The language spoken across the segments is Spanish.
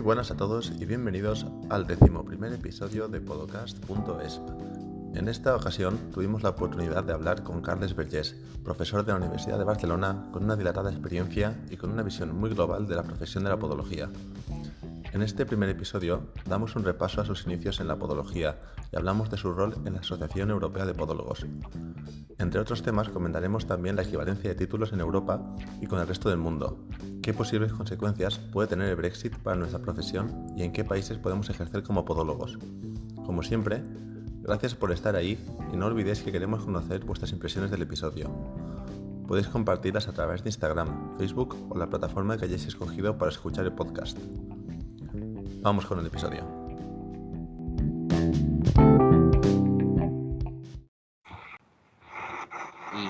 Muy buenas a todos y bienvenidos al decimoprimer episodio de podcast.esp. En esta ocasión tuvimos la oportunidad de hablar con Carles Vergés, profesor de la Universidad de Barcelona, con una dilatada experiencia y con una visión muy global de la profesión de la podología. En este primer episodio damos un repaso a sus inicios en la podología y hablamos de su rol en la Asociación Europea de Podólogos. Entre otros temas comentaremos también la equivalencia de títulos en Europa y con el resto del mundo, qué posibles consecuencias puede tener el Brexit para nuestra profesión y en qué países podemos ejercer como podólogos. Como siempre, gracias por estar ahí y no olvidéis que queremos conocer vuestras impresiones del episodio. Podéis compartirlas a través de Instagram, Facebook o la plataforma que hayáis escogido para escuchar el podcast. Vamos con el episodio.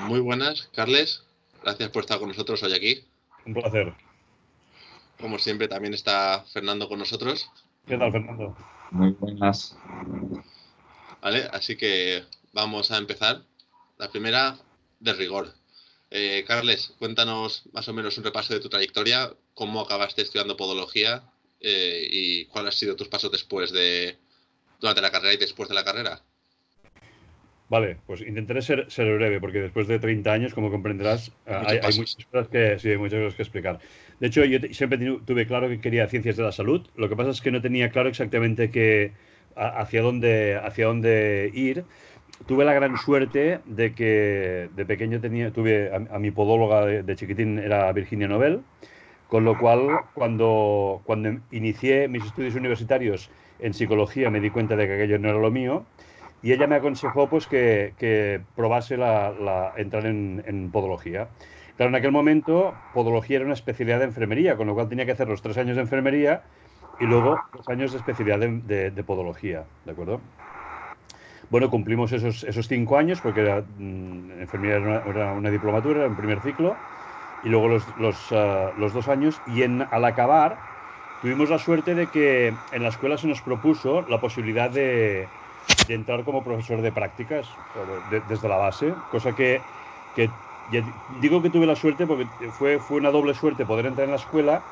Muy buenas, Carles. Gracias por estar con nosotros hoy aquí. Un placer. Como siempre, también está Fernando con nosotros. ¿Qué tal, Fernando? Muy buenas. Vale, así que vamos a empezar. La primera, de rigor. Eh, Carles, cuéntanos más o menos un repaso de tu trayectoria, cómo acabaste estudiando podología eh, y cuáles han sido tus pasos después de, durante la carrera y después de la carrera. Vale, pues intentaré ser, ser breve, porque después de 30 años, como comprenderás, hay, hay, muchas cosas que, sí, hay muchas cosas que explicar. De hecho, yo siempre tuve claro que quería ciencias de la salud. Lo que pasa es que no tenía claro exactamente que, hacia, dónde, hacia dónde ir. Tuve la gran suerte de que de pequeño tenía, tuve a, a mi podóloga de, de, chiquitín, era Virginia Nobel. Con lo cual, cuando, cuando inicié mis estudios universitarios en psicología, me di cuenta de que aquello no era lo mío. Y ella me aconsejó pues, que, que probase la, la, entrar en, en, podología. Claro, en aquel momento, podología era una especialidad de enfermería, con lo cual tenía que hacer los tres años de enfermería y luego dos años de especialidad de, de, podología, ¿de acuerdo? Bueno, cumplimos esos, esos cinco años, porque era, mm, enfermería era una, era una diplomatura, era un primer ciclo, y luego los, los, uh, los dos años. Y en, al acabar, tuvimos la suerte de que en la escuela se nos propuso la posibilidad de, de entrar como profesor de prácticas de, desde la base, cosa que, que digo que tuve la suerte porque fue, fue una doble suerte poder entrar en la escuela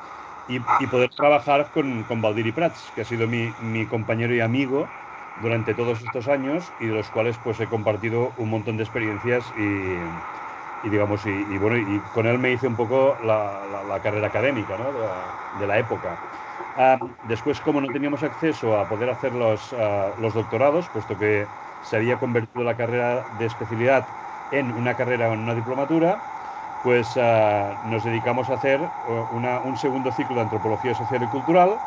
y, y poder trabajar con, con Valdiri Prats, que ha sido mi, mi compañero y amigo durante todos estos años y de los cuales pues he compartido un montón de experiencias y, y digamos, y, y, bueno, y con él me hice un poco la, la, la carrera académica ¿no? de, la, de, la, época. Uh, después, como no teníamos acceso a poder hacer los, uh, los doctorados, puesto que se había convertido la carrera de especialidad en una carrera, en una diplomatura, pues uh, nos dedicamos a hacer una, un segundo ciclo de antropología social y cultural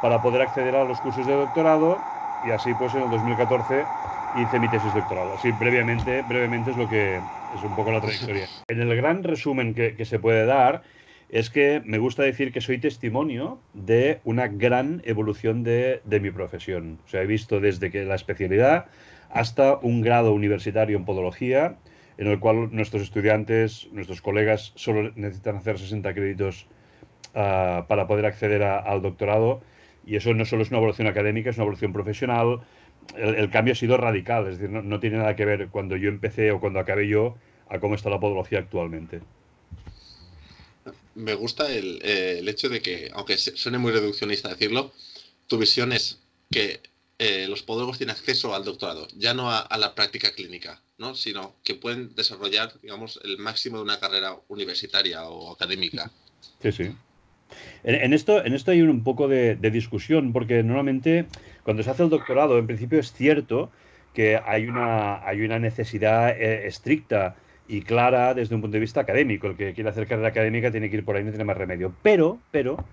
para poder acceder a los cursos de doctorado y así pues en el 2014 hice mi tesis doctoral. Así brevemente, brevemente es lo que es un poco la trayectoria. En el gran resumen que, que se puede dar es que me gusta decir que soy testimonio de una gran evolución de, de, mi profesión. O sea, he visto desde que la especialidad hasta un grado universitario en podología, en el cual nuestros estudiantes, nuestros colegas, solo necesitan hacer 60 créditos uh, para poder acceder a, al doctorado. Y eso no solo es una evolución académica, es una evolución profesional, el, el, cambio ha sido radical, es decir, no, no, tiene nada que ver cuando yo empecé o cuando acabé yo a cómo está la podología actualmente. Me gusta el, eh, el hecho de que, aunque suene muy reduccionista decirlo, tu visión es que eh, los podólogos tienen acceso al doctorado, ya no a, a, la práctica clínica, ¿no? sino que pueden desarrollar, digamos, el máximo de una carrera universitaria o académica. Sí, sí. En, en, esto, en esto hay un poco de, de, discusión, porque normalmente cuando se hace el doctorado, en principio es cierto que hay una, hay una necesidad eh, estricta y clara desde un punto de vista académico. El que quiere hacer carrera académica tiene que ir por ahí, no tiene más remedio. Pero, pero,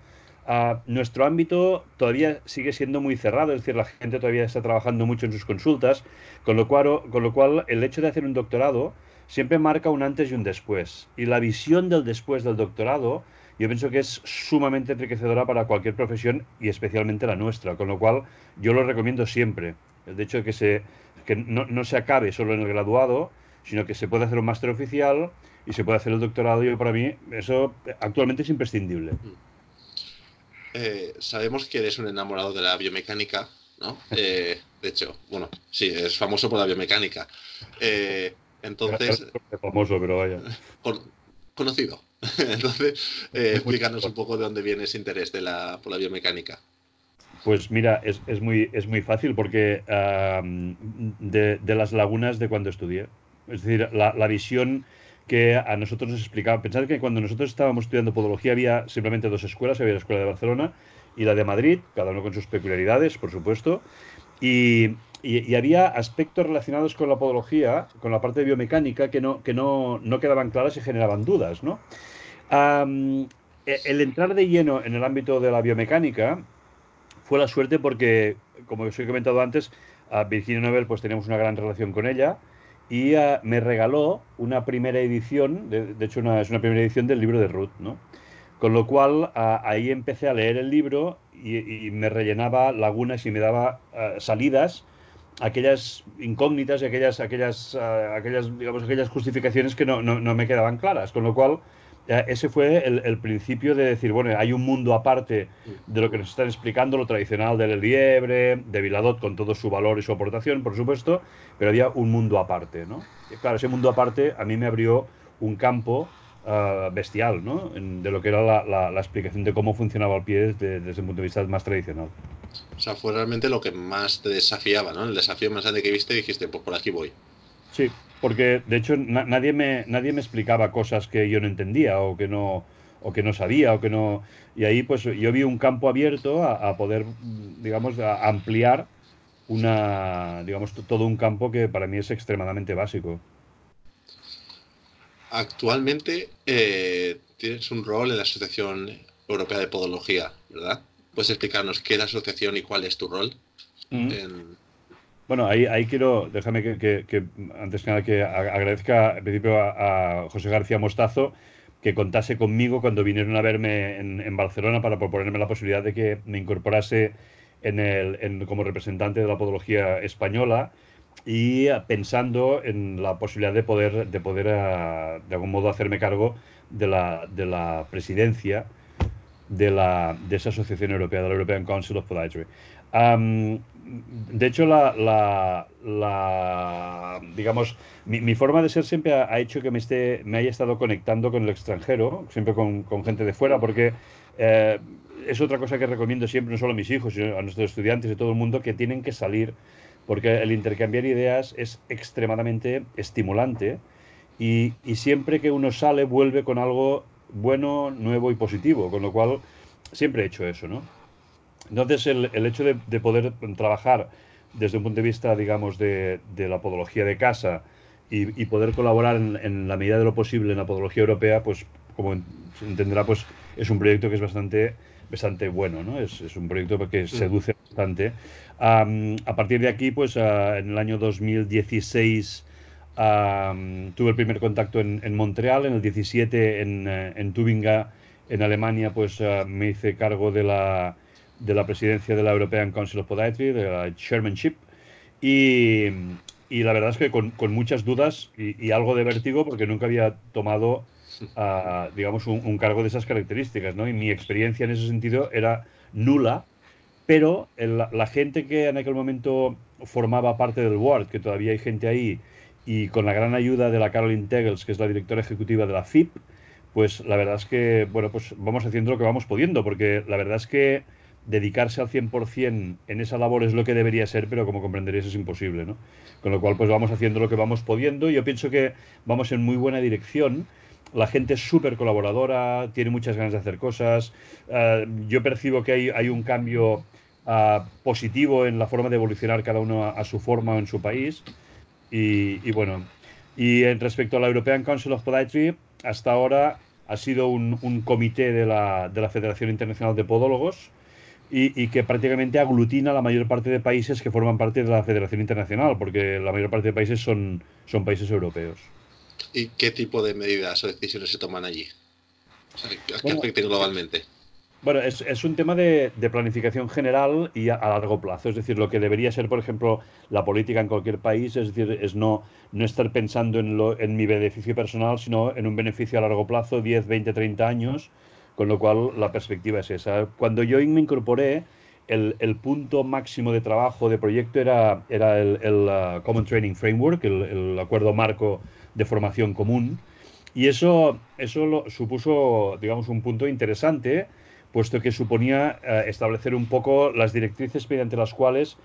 uh, nuestro ámbito todavía sigue siendo muy cerrado, es decir, la gente todavía está trabajando mucho en sus consultas, con lo cual, con lo cual el hecho de hacer un doctorado siempre marca un antes y un después. Y la visión del después del doctorado yo pienso que es sumamente enriquecedora para cualquier profesión y especialmente la nuestra, con lo cual yo lo recomiendo siempre. El hecho de que, se, que no, no se acabe solo en el graduado, sino que se puede hacer un máster oficial y se puede hacer el doctorado. Yo para mí eso actualmente es imprescindible. Eh, sabemos que eres un enamorado de la biomecánica, ¿no? Eh, de hecho, bueno, sí, es famoso por la biomecánica. Eh, entonces... Es famoso, pero vaya. Por, conocido. Entonces, eh, explícanos un poco de dónde viene ese interés de la, por la biomecánica. Pues mira, es, es, muy, es muy fácil porque de, de, las lagunas de cuando estudié. Es decir, la, la, visión que a nosotros nos explicaba. Pensad que cuando nosotros estábamos estudiando podología había simplemente dos escuelas, había la escuela de Barcelona y la de Madrid, cada uno con sus peculiaridades, por supuesto. Y, y, había aspectos relacionados con la podología, con la parte de biomecánica, que no, que no, no quedaban claras y generaban dudas. ¿no? el entrar de lleno en el ámbito de la biomecánica fue la suerte porque, como os he comentado antes, a Virginia Nobel pues teníamos una gran relación con ella y me regaló una primera edición, de, hecho es una primera edición del libro de Ruth, ¿no? Con lo cual uh, ahí empecé a leer el libro y, me rellenaba lagunas y me daba uh, salidas aquellas incógnitas y aquellas, aquellas, aquellas, digamos, aquellas justificaciones que no, no, no me quedaban claras. Con lo cual ese fue el, el, principio de decir, bueno, hay un mundo aparte de lo que nos están explicando, lo tradicional del liebre, de Viladot con todo su valor y su aportación, por supuesto, pero había un mundo aparte, ¿no? Y claro, ese mundo aparte a mí me abrió un campo uh, bestial, ¿no? En, de lo que era la, la, la, explicación de cómo funcionaba el pie desde, desde un punto de vista más tradicional. O sea, fue realmente lo que más te desafiaba, ¿no? El desafío más grande que viste dijiste, pues por aquí voy. Sí, porque de hecho na nadie, me, nadie me explicaba cosas que yo no entendía o que no, o que no sabía o que no... Y ahí pues yo vi un campo abierto a, a poder, digamos, a ampliar una, digamos, todo un campo que para mí es extremadamente básico. Actualmente eh, tienes un rol en la Asociación Europea de Podología, ¿verdad? ¿Puedes explicarnos qué es la asociación y cuál es tu rol? Mm. En, bueno, ahí, ahí quiero, déjame que, que, que, antes que nada que agradezca en principio a, a, José García Mostazo que contase conmigo cuando vinieron a verme en, en, Barcelona para proponerme la posibilidad de que me incorporase en el, en, como representante de la podología española y pensando en la posibilidad de poder, de, poder uh, de algún modo hacerme cargo de la, de la presidencia de, la, de esa Asociación Europea, de la European Council of Podiatry. De hecho, la, la, digamos, mi, mi, forma de ser siempre ha, hecho que me, esté, me haya estado conectando con el extranjero, siempre con, con gente de fuera, porque eh, es otra cosa que recomiendo siempre, no solo a mis hijos, sino a nuestros estudiantes y a todo el mundo, que tienen que salir, porque el intercambiar ideas es extremadamente estimulante y, y siempre que uno sale vuelve con algo bueno, nuevo y positivo, con lo cual siempre he hecho eso, ¿no? Entonces, el, el hecho de, de, poder trabajar desde un punto de vista, digamos, de, de la podología de casa y, y poder colaborar en, en, la medida de lo posible en la podología europea, pues, como se entenderá, pues es un proyecto que es bastante, bastante bueno, ¿no? Es, es un proyecto que seduce bastante. A partir de aquí, pues, uh, en el año 2016 um, tuve el primer contacto en, Montreal, en el 17 en, uh, en en Alemania, pues uh, me hice cargo de la de la presidencia de la European Council of Podiatry, de la chairmanship, y, y la verdad es que con, con muchas dudas y, y, algo de vértigo porque nunca había tomado, uh, digamos, un, un, cargo de esas características, ¿no? Y mi experiencia en ese sentido era nula, pero la gente que en aquel momento formaba parte del board, que todavía hay gente ahí, y con la gran ayuda de la Caroline Tegels, que es la directora ejecutiva de la FIP, pues la verdad es que, bueno, pues vamos haciendo lo que vamos pudiendo, porque la verdad es que dedicarse al 100% en esa labor es lo que debería ser, pero como comprenderéis es imposible, ¿no? Con lo cual, pues vamos haciendo lo que vamos pudiendo. Yo pienso que vamos en muy buena dirección. La gente es súper colaboradora, tiene muchas ganas de hacer cosas. Uh, yo percibo que hay, hay un cambio uh, positivo en la forma de evolucionar cada uno a, a su forma o en su país. Y, y, bueno, y en respecto a la European Council of Podiatry, hasta ahora ha sido un, un comité de la, de la Federación Internacional de Podólogos, y, y, que prácticamente aglutina la mayor parte de países que forman parte de la Federación Internacional, porque la mayor parte de países son, son países europeos. ¿Y qué tipo de medidas o decisiones se toman allí? O sea, ¿Qué bueno, afecten globalmente? Bueno, es, es un tema de, de, planificación general y a, a, largo plazo. Es decir, lo que debería ser, por ejemplo, la política en cualquier país, es decir, es no, no estar pensando en, lo, en mi beneficio personal, sino en un beneficio a largo plazo, 10, 20, 30 años, con lo cual la perspectiva es esa. Cuando yo me incorporé, el, el punto máximo de trabajo de proyecto era, era el, el uh, Common Training Framework, el, el, acuerdo marco de formación común, y eso, eso lo, supuso, digamos, un punto interesante, puesto que suponía eh, establecer un poco las directrices mediante las cuales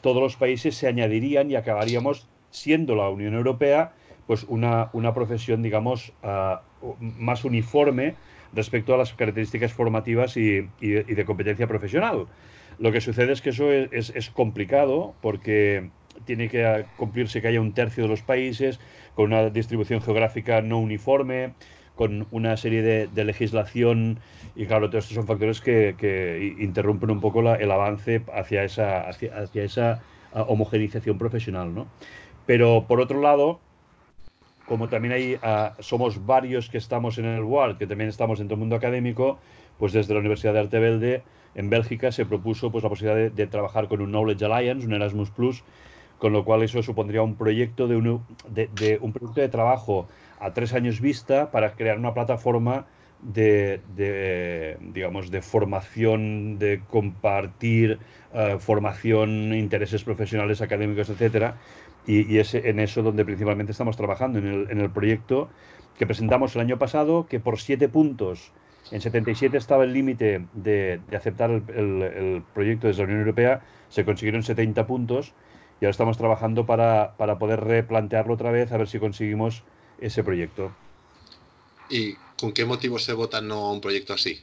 todos los países se añadirían y acabaríamos siendo la Unión Europea pues una, una profesión, digamos, más uniforme respecto a las características formativas y, de competencia profesional. Lo que sucede es que eso es, es, complicado porque tiene que cumplirse que haya un tercio de los países con una distribución geográfica no uniforme, con una serie de, legislación y claro, todos estos son factores que, interrumpen un poco el avance hacia esa, hacia, hacia esa ah, homogenización profesional. ¿no? Pero por otro lado, como también hay, ah, somos varios que estamos en el WARD, que también estamos en todo el mundo académico, pues desde la Universidad de Arte Velde en Bélgica se propuso pues, la posibilidad de, trabajar con un Knowledge Alliance, un Erasmus Plus, con lo cual eso supondría un proyecto de, de, un proyecto de trabajo a tres años vista para crear una plataforma de, digamos, de formación, de compartir uh, formación, intereses profesionales, académicos, etcétera. Y, es en eso donde principalmente estamos trabajando, en el, en el proyecto que presentamos el año pasado, que por siete puntos, en 77 estaba el límite de, de, aceptar el, el, el, proyecto desde la Unión Europea, se consiguieron 70 puntos y ahora estamos trabajando para, para poder replantearlo otra vez, a ver si conseguimos ese proyecto. ¿Y con qué motivo se vota no a un proyecto así?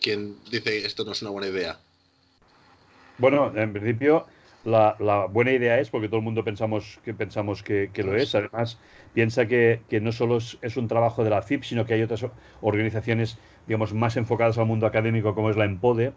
¿Quién dice esto no es una buena idea? Bueno, en principio la, la buena idea es porque todo el mundo pensamos que, pensamos que, que lo es. Además, piensa que, que no solo es, es, un trabajo de la FIP, sino que hay otras organizaciones digamos, más enfocadas al mundo académico como es la EMPODE,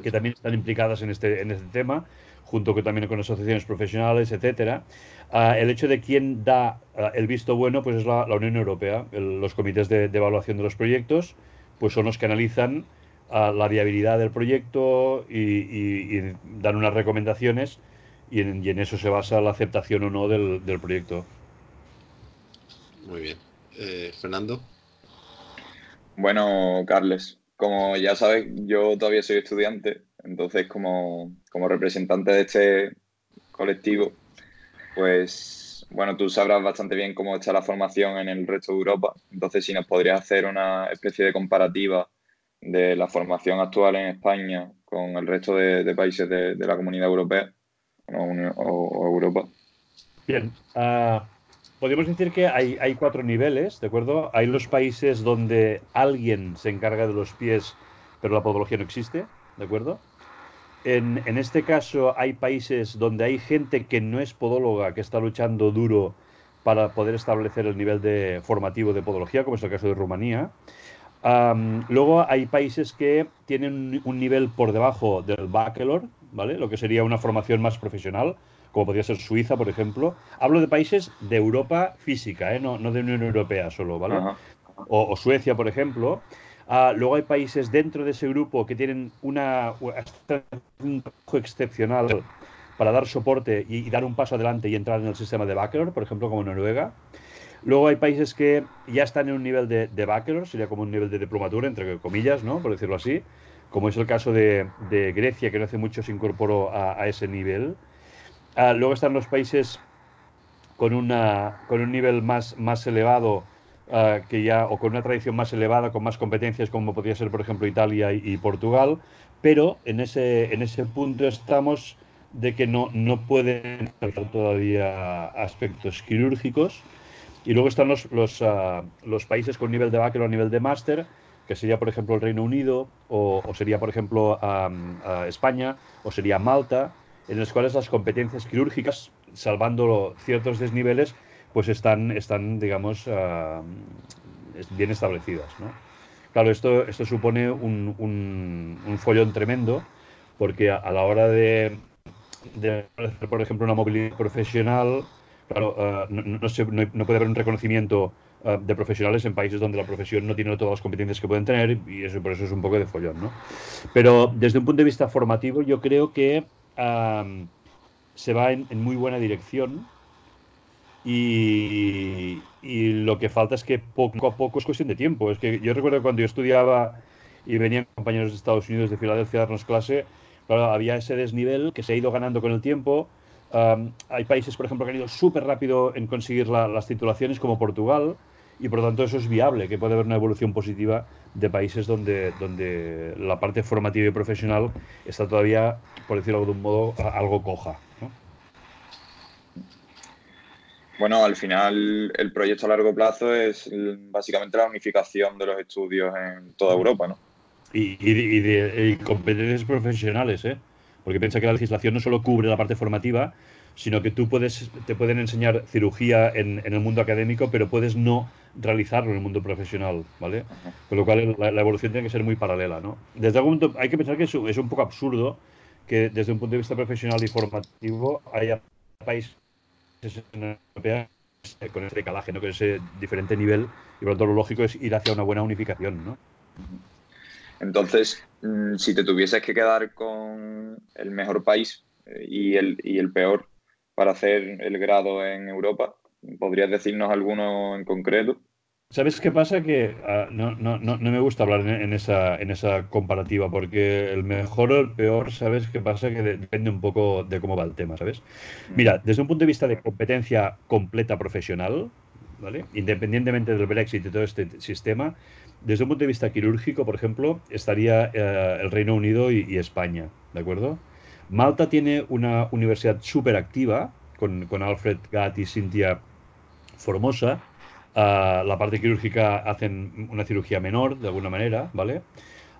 que también están implicadas en este, en este tema junto con, también con asociaciones profesionales, etcétera. Uh, el hecho de quién da uh, el visto bueno pues es la, la Unión Europea. El, los comités de, de, evaluación de los proyectos pues son los que analizan uh, la viabilidad del proyecto y, y, y, dan unas recomendaciones y en, y en, eso se basa la aceptación o no del, del proyecto. Muy bien. Eh, Fernando. Bueno, Carles, como ya sabes, yo todavía soy estudiante entonces, como, como representante de este colectivo, pues bueno, tú sabrás bastante bien cómo está la formación en el resto de Europa. Entonces, si nos podrías hacer una especie de comparativa de la formación actual en España con el resto de, países de, la comunidad europea o, Europa. Bien, uh, podemos decir que hay, hay cuatro niveles, ¿de acuerdo? Hay los países donde alguien se encarga de los pies, pero la podología no existe, ¿de acuerdo? En, en, este caso hay países donde hay gente que no es podóloga, que está luchando duro para poder establecer el nivel de formativo de podología, como es el caso de Rumanía. Um, luego hay países que tienen un nivel por debajo del bachelor, ¿vale? Lo que sería una formación más profesional, como podría ser Suiza, por ejemplo. Hablo de países de Europa física, ¿eh? no, no de Unión Europea solo, ¿vale? O, o Suecia, por ejemplo. Uh, luego hay países dentro de ese grupo que tienen una, un trabajo excepcional para dar soporte y, y, dar un paso adelante y entrar en el sistema de bachelor, por ejemplo, como Noruega. Luego hay países que ya están en un nivel de, de sería como un nivel de diplomatura, entre comillas, ¿no? por decirlo así, como es el caso de, de Grecia, que no hace mucho se incorporó a, a ese nivel. Uh, luego están los países con, una, con un nivel más, más elevado, uh, que ya, o con una tradición más elevada, con más competencias, como podría ser, por ejemplo, Italia y, y, Portugal, pero en ese, en ese punto estamos de que no, no pueden tratar todavía aspectos quirúrgicos. Y luego están los, los, uh, los países con nivel de bachelor o nivel de máster, que sería, por ejemplo, el Reino Unido, o, o sería, por ejemplo, um, España, o sería Malta, en los cuales las competencias quirúrgicas, salvando ciertos desniveles, pues están, están digamos, uh, bien establecidas. ¿no? Claro, esto, esto supone un, un, un, follón tremendo, porque a, a la hora de, de, hacer, por ejemplo, una movilidad profesional, claro, uh, no, no, se, no, no, puede haber un reconocimiento uh, de profesionales en países donde la profesión no tiene todas las competencias que pueden tener, y eso por eso es un poco de follón. ¿no? Pero desde un punto de vista formativo, yo creo que se va en, muy buena dirección y, lo que falta es que poco a poco es cuestión de tiempo. Es que yo recuerdo cuando yo estudiaba y venían compañeros de Estados Unidos de Filadelfia a darnos clase, claro, había ese desnivel que se ha ido ganando con el tiempo. Hay países, por ejemplo, que han ido súper rápido en conseguir la, las titulaciones, como Portugal, y por lo tanto eso es viable, que puede haber una evolución positiva de países donde, donde la parte formativa y profesional está todavía, por decirlo de algún modo, algo coja. Bueno, al final el proyecto a largo plazo es básicamente la unificación de los estudios en toda Europa, ¿no? Y, de competencias profesionales, ¿eh? Porque piensa que la legislación no solo cubre la parte formativa, sino que tú puedes, te pueden enseñar cirugía en, el mundo académico, pero puedes no realizarlo en el mundo profesional, ¿vale? Con lo cual la, evolución tiene que ser muy paralela, ¿no? Desde algún punto hay que pensar que es, es, un poco absurdo que desde un punto de vista profesional y formativo haya países europeos con ese decalaje, ¿no? con ese diferente nivel, y por lo tanto lo lógico es ir hacia una buena unificación, ¿no? Entonces, mm, si te tuvieses que quedar con el mejor país eh, y el, y el peor, para hacer el grado en Europa? ¿Podrías decirnos alguno en concreto? ¿Sabes qué pasa? Que ah, no, no, no, me gusta hablar en, esa, en esa comparativa, porque el mejor o el peor, ¿sabes qué pasa? Que depende un poco de cómo va el tema, ¿sabes? Mm. Mira, desde un punto de vista de competencia completa profesional, ¿vale? Independientemente del Brexit y todo este sistema, desde un punto de vista quirúrgico, por ejemplo, estaría eh, el Reino Unido y España, ¿de acuerdo? Malta tiene una universidad súper activa, con, Alfred Gatt y Cynthia Formosa. La parte quirúrgica hacen una cirugía menor, de alguna manera, ¿vale?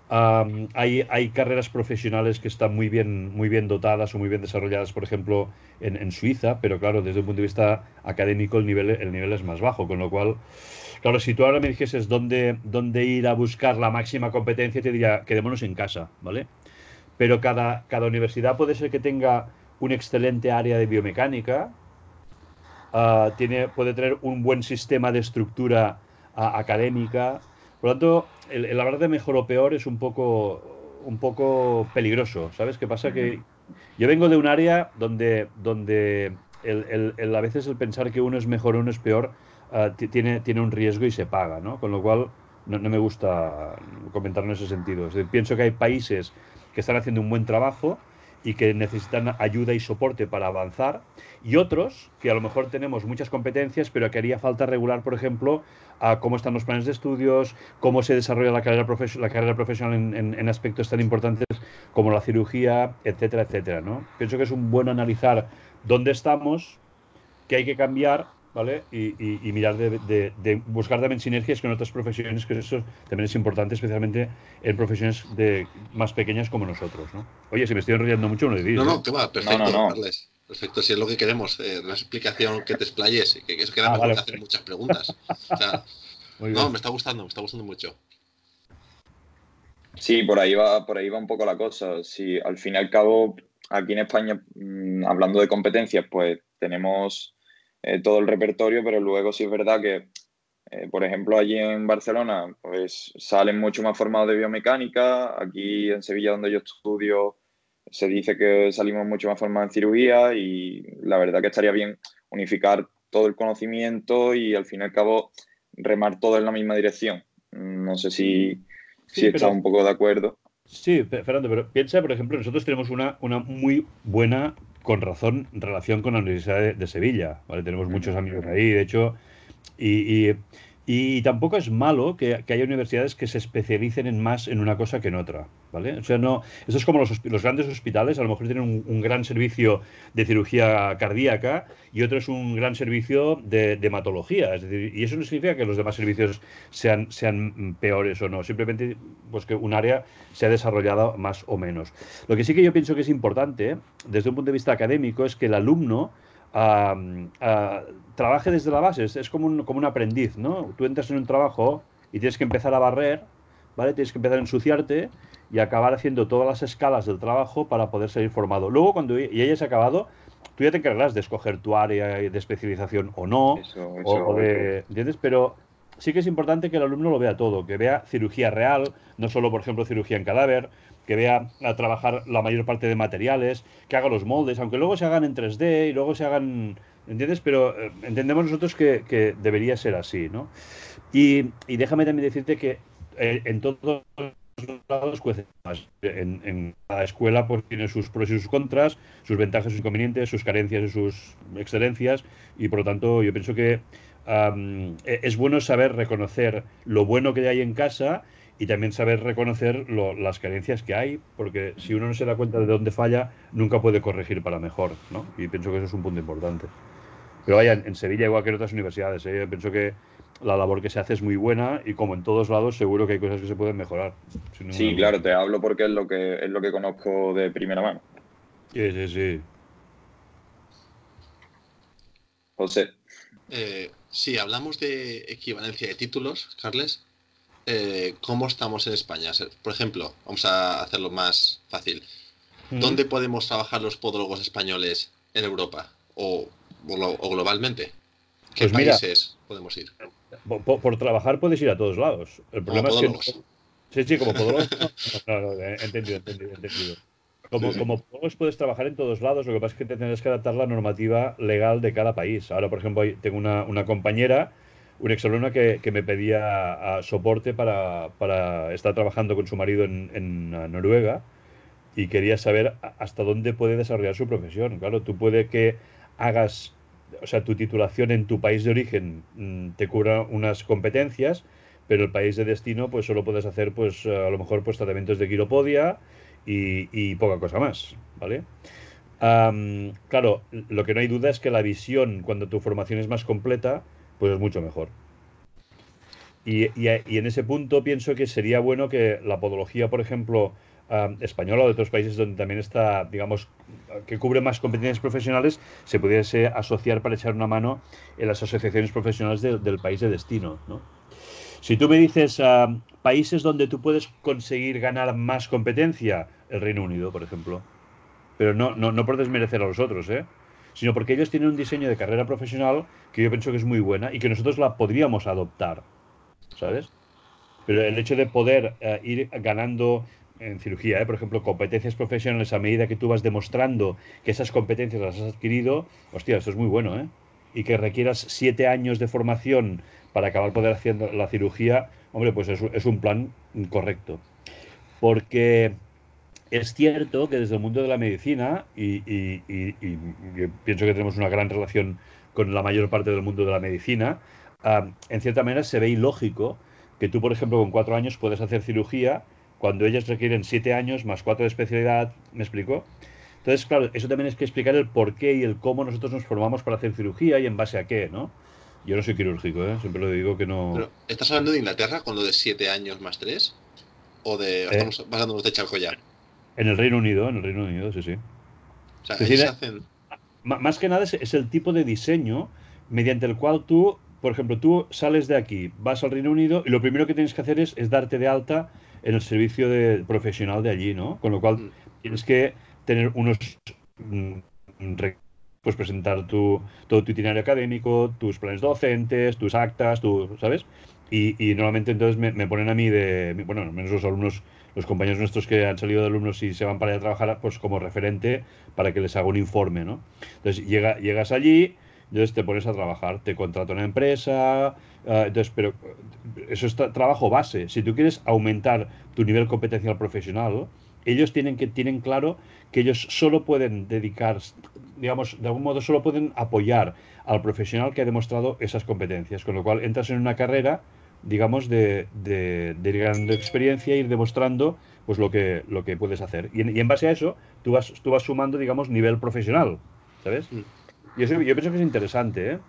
hay, hay, carreras profesionales que están muy bien, muy bien dotadas o muy bien desarrolladas, por ejemplo, en, Suiza, pero claro, desde un punto de vista académico el nivel, el nivel es más bajo, con lo cual, claro, si tú ahora me dijeses dónde, dónde ir a buscar la máxima competencia, te diría, quedémonos en casa, ¿vale? pero cada, cada universidad puede ser que tenga un excelente área de biomecánica, ah, tiene, puede tener un buen sistema de estructura ah, académica. Por lo tanto, el, hablar de mejor o peor es un poco, un poco peligroso. ¿Sabes qué pasa? Que yo vengo de un área donde, donde el, a veces el pensar que uno es mejor o uno es peor ah, tiene, tiene un riesgo y se paga, ¿no? Con lo cual no, me gusta comentar en ese sentido. pienso que hay países que están haciendo un buen trabajo y que necesitan ayuda y soporte para avanzar, y otros que a lo mejor tenemos muchas competencias, pero que haría falta regular, por ejemplo, cómo están los planes de estudios, cómo se desarrolla la carrera, la carrera profesional en, aspectos tan importantes como la cirugía, etcétera, etcétera. ¿no? Pienso que es un buen analizar dónde estamos, qué hay que cambiar ¿vale? Y, mirar de, buscar también sinergias con otras profesiones, que eso también es importante, especialmente en profesiones de, más pequeñas como nosotros, ¿no? Oye, si me estoy enrollando mucho, no le digo. No, no, ¿eh? que va, perfecto, Perfecto, si es lo que queremos, eh, una explicación que te explayes, que, que eso queda ah, mejor hacer muchas preguntas. no, me está gustando, me está gustando mucho. Sí, por ahí va, por ahí va un poco la cosa. Si al fin y al cabo, aquí en España, mm, hablando de competencias, pues tenemos eh, todo el repertorio, pero luego sí es verdad que, eh, por ejemplo, allí en Barcelona, pues salen mucho más formados de biomecánica, aquí en Sevilla, donde yo estudio, se dice que salimos mucho más formados en cirugía y la verdad que estaría bien unificar todo el conocimiento y al fin y al cabo remar todo en la misma dirección. No sé si, si está un poco de acuerdo. Sí, Fernando, pero piensa, por ejemplo, nosotros tenemos una, una muy buena con razón relación con la Universidad de, Sevilla. ¿vale? Tenemos muchos amigos ahí, de hecho, y, y tampoco es malo que, haya universidades que se especialicen en más en una cosa que en otra, ¿vale? O sea, no, eso es como los, los grandes hospitales, a lo mejor tienen un, gran servicio de cirugía cardíaca y otro es un gran servicio de, hematología, es decir, y eso no significa que los demás servicios sean, sean peores o no, simplemente pues que un área se ha desarrollado más o menos. Lo que sí que yo pienso que es importante, desde un punto de vista académico, es que el alumno trabaje desde la base, es, como, un, como un aprendiz, ¿no? Tú entras en un trabajo y tienes que empezar a barrer, ¿vale? Tienes que empezar a ensuciarte y acabar haciendo todas las escalas del trabajo para poder salir formado. Luego, cuando ya hayas acabado, tú ya te encargarás de escoger tu área de especialización o no, o, de, ¿entiendes? Pero sí que es importante que el alumno lo vea todo, que vea cirugía real, no solo, por ejemplo, cirugía en cadáver, que vea a trabajar la mayor parte de materiales, que haga los moldes, aunque luego se hagan en 3D y luego se hagan, ¿entiendes? Pero eh, entendemos nosotros que, debería ser así, ¿no? Y, déjame también decirte que eh, en todos lados cuece más. En, en, cada escuela pues tiene sus pros y sus contras, sus ventajas y sus inconvenientes, sus carencias y sus excelencias, y por lo tanto yo pienso que e, es bueno saber reconocer lo bueno que hay en casa y también saber reconocer las carencias que hay, porque si uno no se da cuenta de dónde falla, nunca puede corregir para mejor, ¿no? Y pienso que eso es un punto importante. Pero vaya, en, Sevilla, igual que en otras universidades, ¿eh? pienso que la labor que se hace es muy buena y como en todos lados, seguro que hay cosas que se pueden mejorar. Sí, claro, te hablo porque es lo que es lo que conozco de primera mano. Sí, sí, sí. José. Eh, si hablamos de equivalencia de títulos, Carles, eh, ¿cómo estamos en España? Por ejemplo, vamos a hacerlo más fácil. ¿Dónde podemos trabajar los podólogos españoles en Europa o, globalmente? ¿Qué pues países podemos ir? Por, trabajar puedes ir a todos lados. El problema es que. Sí, sí, como podólogos. no, no, entendido, entendido, entendido. Como, como puedes trabajar en todos lados, lo que pasa es que tendrás que adaptar la normativa legal de cada país. Ahora, por ejemplo, tengo una, una compañera, una exalumna que, que me pedía soporte para, para, estar trabajando con su marido en, en, Noruega y quería saber hasta dónde puede desarrollar su profesión. Claro, tú puede que hagas, o sea, tu titulación en tu país de origen mm, te cubra unas competencias, pero el país de destino, pues solo puedes hacer, pues a lo mejor, pues tratamientos de quiropodia y, poca cosa más, ¿vale? claro, lo que no hay duda es que la visión, cuando tu formación es más completa, pues es mucho mejor. Y, en ese punto pienso que sería bueno que la podología, por ejemplo, española o de otros países donde también está, digamos, que cubre más competencias profesionales, se pudiese asociar para echar una mano en las asociaciones profesionales del país de destino, ¿no? Si tú me dices uh, países donde tú puedes conseguir ganar más competencia, el Reino Unido, por ejemplo. Pero no, no, no por desmerecer a los otros, ¿eh? sino porque ellos tienen un diseño de carrera profesional que yo pienso que es muy buena y que nosotros la podríamos adoptar, ¿sabes? Pero el hecho de poder uh, ir ganando en cirugía, ¿eh? por ejemplo, competencias profesionales a medida que tú vas demostrando que esas competencias las has adquirido, hostia, esto es muy bueno, ¿eh? Y que requieras siete años de formación para acabar poder haciendo la cirugía, hombre, pues es, un plan correcto. Porque es cierto que desde el mundo de la medicina, y, pienso que tenemos una gran relación con la mayor parte del mundo de la medicina, en cierta manera se ve ilógico que tú, por ejemplo, con cuatro años puedes hacer cirugía cuando ellas requieren siete años más cuatro de especialidad, ¿me explico? Entonces, claro, eso también es que explicar el por qué y el cómo nosotros nos formamos para hacer cirugía y en base a qué, ¿no? Yo no soy quirúrgico, ¿eh? siempre lo digo que no. ¿Estás hablando de Inglaterra con lo de 7 años más 3? ¿O de. Eh, estamos basándonos de charco ya? En el Reino Unido, en el Reino Unido, sí, sí. O sea, se hacen... Más que nada es, el tipo de diseño mediante el cual tú, por ejemplo, tú sales de aquí, vas al Reino Unido y lo primero que tienes que hacer es, darte de alta en el servicio de, profesional de allí, ¿no? Con lo cual mm. tienes que tener unos mm, pues presentar tu, todo tu itinerario académico, tus planes docentes, tus actas, tu, ¿sabes? Y, y normalmente entonces me, ponen a mí de, bueno, al menos los alumnos, los compañeros nuestros que han salido de alumnos y se van para allá a trabajar, pues como referente para que les haga un informe, ¿no? Entonces llega, llegas allí, entonces te pones a trabajar, te contrata una empresa, ah, entonces, pero eso es trabajo base. Si tú quieres aumentar tu nivel competencial profesional, ellos tienen que tienen claro que ellos solo pueden dedicar, digamos, de algún modo solo pueden apoyar al profesional que ha demostrado esas competencias, con lo cual entras en una carrera, digamos, de, de, de experiencia ir demostrando pues lo que, lo que puedes hacer. Y en, base a eso, tú vas, tú vas sumando, digamos, nivel profesional, ¿sabes? Mm. Y eso yo pienso que es interesante, ¿eh?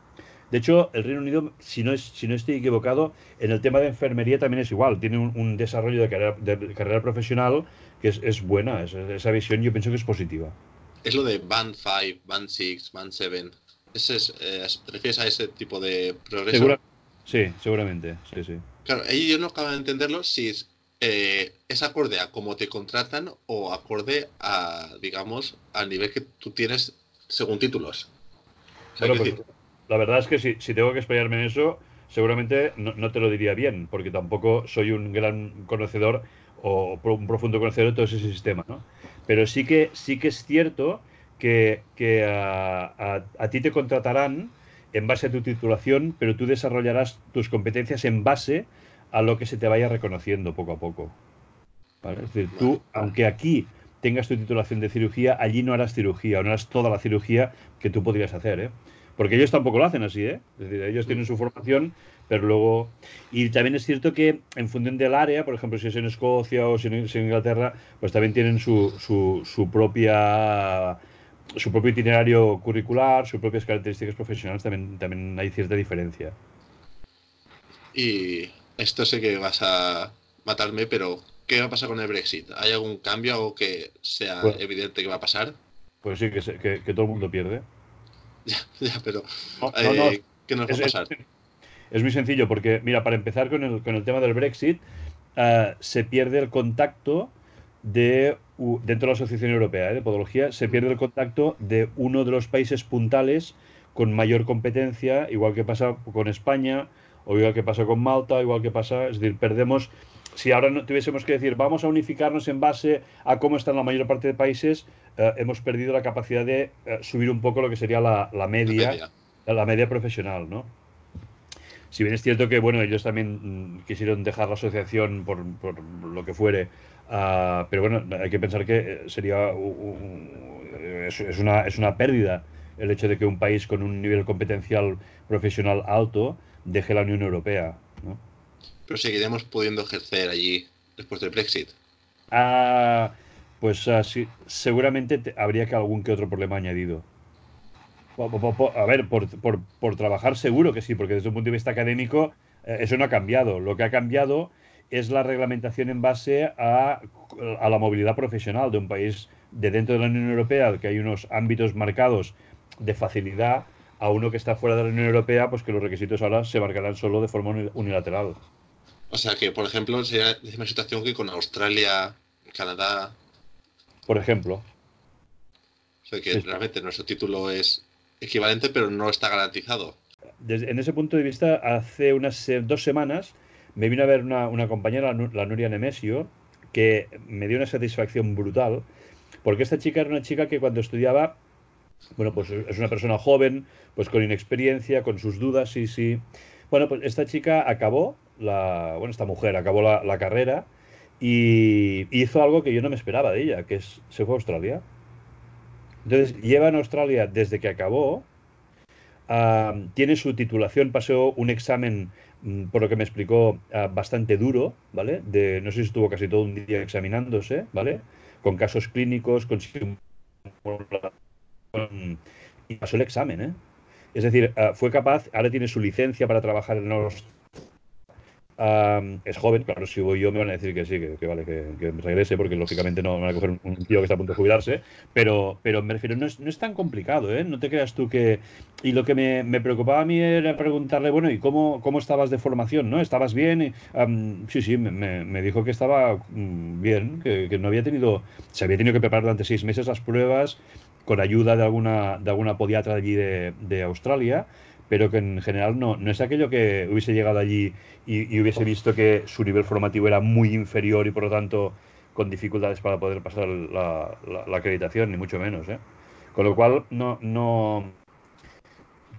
De hecho, el Reino Unido, si no, es, si no estoy equivocado, en el tema de enfermería también es igual. Tiene un, desarrollo de carrera, de carrera, profesional que es, es buena. esa visión yo pienso que es positiva. Es lo de Band 5, Band 6, Band 7. Ese es, eh, ¿Te refieres a ese tipo de progreso? sí, seguramente. Sí, sí. Claro, ahí yo no acabo de entenderlo si es, eh, es acorde a cómo te contratan o acorde a, digamos, al nivel que tú tienes según títulos. Bueno, pues, la verdad es que si, si tengo que explayarme en eso, seguramente no, te lo diría bien, porque tampoco soy un gran conocedor o un profundo conocedor de todo ese sistema, ¿no? Pero sí que, sí que es cierto que, que a, a, ti te contratarán en base a tu titulación, pero tú desarrollarás tus competencias en base a lo que se te vaya reconociendo poco a poco. ¿vale? Es decir, tú, aunque aquí tengas tu titulación de cirugía, allí no harás cirugía, o no harás toda la cirugía que tú podrías hacer, ¿eh? Porque ellos tampoco lo hacen así, ¿eh? Es decir, ellos tienen su formación, pero luego... Y también es cierto que en función del área, por ejemplo, si es en Escocia o si es en Inglaterra, pues también tienen su, su, su propia su propio itinerario curricular, sus propias características profesionales, también, también hay cierta diferencia. Y esto sé que vas a matarme, pero ¿qué va a pasar con el Brexit? ¿Hay algún cambio, algo que sea pues evidente que va a pasar? Pues sí, que, que, que, todo el mundo pierde. Ya, ya pero eh, ¿qué nos va a pasar? Es, muy sencillo, porque, mira, para empezar con el, con el tema del Brexit, uh, se pierde el contacto de, dentro de la Asociación Europea ¿eh? de Podología, se pierde el contacto de uno de los países puntales con mayor competencia, igual que pasa con España, o igual que pasa con Malta, igual que pasa, es decir, perdemos, si ahora no tuviésemos que decir, vamos a unificarnos en base a cómo están la mayor parte de países, eh, hemos perdido la capacidad de eh, subir un poco lo que sería la, la media, la media, la media profesional, ¿no? Si bien es cierto que, bueno, ellos también mm, quisieron dejar la asociación por, por lo que fuere, uh, pero bueno, hay que pensar que eh, sería es, es, una, es una pérdida el hecho de que un país con un nivel competencial profesional alto deje la Unión Europea. ¿no? Pero seguiremos pudiendo ejercer allí después del Brexit. Ah, pues uh, sí, seguramente te, habría que algún que otro problema añadido. A ver, por, por, por, trabajar seguro que sí, porque desde un punto de vista académico eh, eso no ha cambiado. Lo que ha cambiado es la reglamentación en base a, a, la movilidad profesional de un país de dentro de la Unión Europea, que hay unos ámbitos marcados de facilidad a uno que está fuera de la Unión Europea, pues que los requisitos ahora se marcarán solo de forma unilateral. O sea que, por ejemplo, sería la misma situación que con Australia, Canadá. Por ejemplo. O sea que sí. realmente nuestro título es equivalente, pero no está garantizado. Desde, en ese punto de vista, hace unas dos semanas me vino a ver una, una compañera, la Nuria Nemesio, que me dio una satisfacción brutal, porque esta chica era una chica que cuando estudiaba bueno, pues es una persona joven, pues con inexperiencia, con sus dudas, sí, sí. Bueno, pues esta chica acabó, la, bueno, esta mujer acabó la, carrera y hizo algo que yo no me esperaba de ella, que es, se fue a Australia. Entonces, lleva en Australia desde que acabó, uh, tiene su titulación, pasó un examen, um, por lo que me explicó, uh, bastante duro, ¿vale? De, no sé si estuvo casi todo un día examinándose, ¿vale? Con casos clínicos, con y pasó el examen, ¿eh? Es decir, uh, fue capaz, ahora tiene su licencia para trabajar en los... Um, es joven, claro, si voy yo me van a decir que sí, que, que vale, que, que, regrese, porque lógicamente no van a coger un tío que está a punto de jubilarse, pero, pero me refiero, no es, no es tan complicado, ¿eh? No te creas tú que... Y lo que me, me, preocupaba a mí era preguntarle, bueno, ¿y cómo, cómo estabas de formación? ¿No? ¿Estabas bien? Um, sí, sí, me, me, dijo que estaba um, bien, que, que no había tenido... Se había tenido que preparar durante seis meses las pruebas, con ayuda de alguna, de alguna podiatra allí de, de, Australia, pero que en general no, no es aquello que hubiese llegado allí y, y, hubiese visto que su nivel formativo era muy inferior y por lo tanto con dificultades para poder pasar la, la, la acreditación, ni mucho menos. ¿eh? Con lo cual, no, no,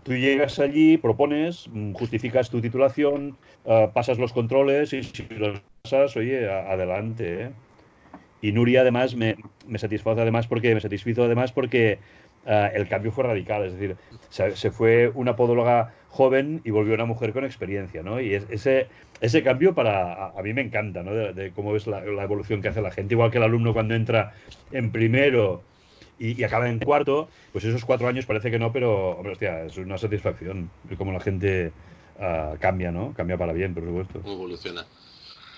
tú llegas allí, propones, justificas tu titulación, uh, pasas los controles y si los pasas, oye, adelante. ¿eh? Y Nuria además me, me satisface además porque me satisfizo además porque uh, el cambio fue radical, es decir, se, fue una podóloga joven y volvió una mujer con experiencia, ¿no? Y es, ese, ese cambio para a, mí me encanta, ¿no? De, cómo ves la, evolución que hace la gente, igual que el alumno cuando entra en primero y, acaba en cuarto, pues esos cuatro años parece que no, pero hombre, hostia, es una satisfacción de cómo la gente uh, cambia, ¿no? Cambia para bien, por supuesto. Evoluciona.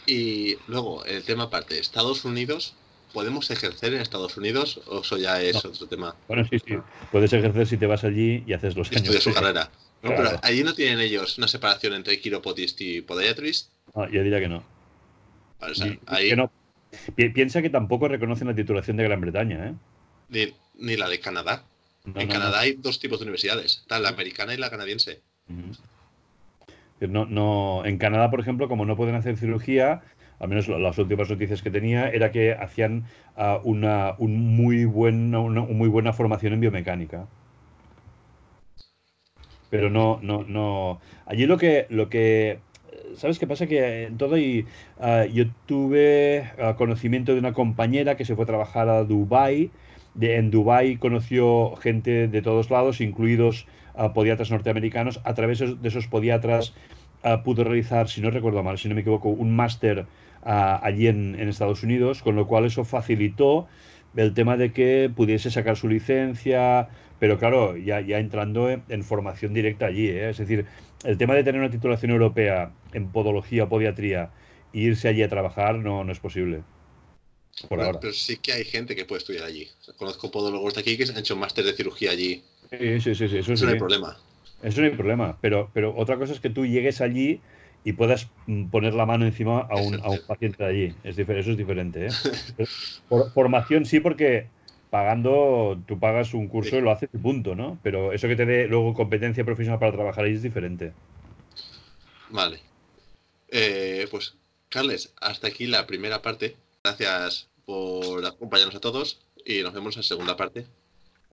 Y luego, el tema aparte, Estados Unidos, ¿podemos ejercer en Estados Unidos o eso ya es no. otro tema? Bueno, sí, sí. Puedes ejercer si te vas allí y haces los años. Estudias su carrera. No, claro. pero allí no tienen ellos una separación entre quiropotist y podiatrist. No, yo diría que no. Vale, o sea, ahí... que no. Piensa que tampoco reconocen la titulación de Gran Bretaña, ¿eh? Ni, ni la de Canadá. No, en Canadá hay dos tipos de universidades, está la americana y la canadiense. Uh -huh. No, no, en Canadá, por ejemplo, como no pueden hacer cirugía, al menos las últimas noticias que tenía, era que hacían uh, una, un muy buena, una muy buena formación en biomecánica. Pero no, no, no. Allí lo que, lo que ¿sabes qué pasa? Que en todo y uh, yo tuve uh, conocimiento de una compañera que se fue a trabajar a Dubai en Dubái conoció gente de todos lados, incluidos podiatras norteamericanos. A través de esos podiatras pudo realizar, si no recuerdo mal, si no me equivoco, un máster allí en, Estados Unidos, con lo cual eso facilitó el tema de que pudiese sacar su licencia, pero claro, ya, ya entrando en, formación directa allí, ¿eh? es decir, el tema de tener una titulación europea en podología o podiatría e irse allí a trabajar no, no es posible. Por ahora. Pero sí que hay gente que puede estudiar allí. conozco podólogos de aquí que han hecho máster de cirugía allí. Sí, sí, sí, eso, no hay problema. Eso no hay problema, pero, pero otra cosa es que tú llegues allí y puedas mm, poner la mano encima a un, a un paciente de allí. Es eso es diferente. ¿eh? formación sí, porque pagando, tú pagas un curso y lo haces y punto, ¿no? Pero eso que te dé luego competencia profesional para trabajar ahí es diferente. Vale. Eh, pues, Carles, hasta aquí la primera parte. Gracias por acompañarnos a todos y nos vemos en la segunda parte.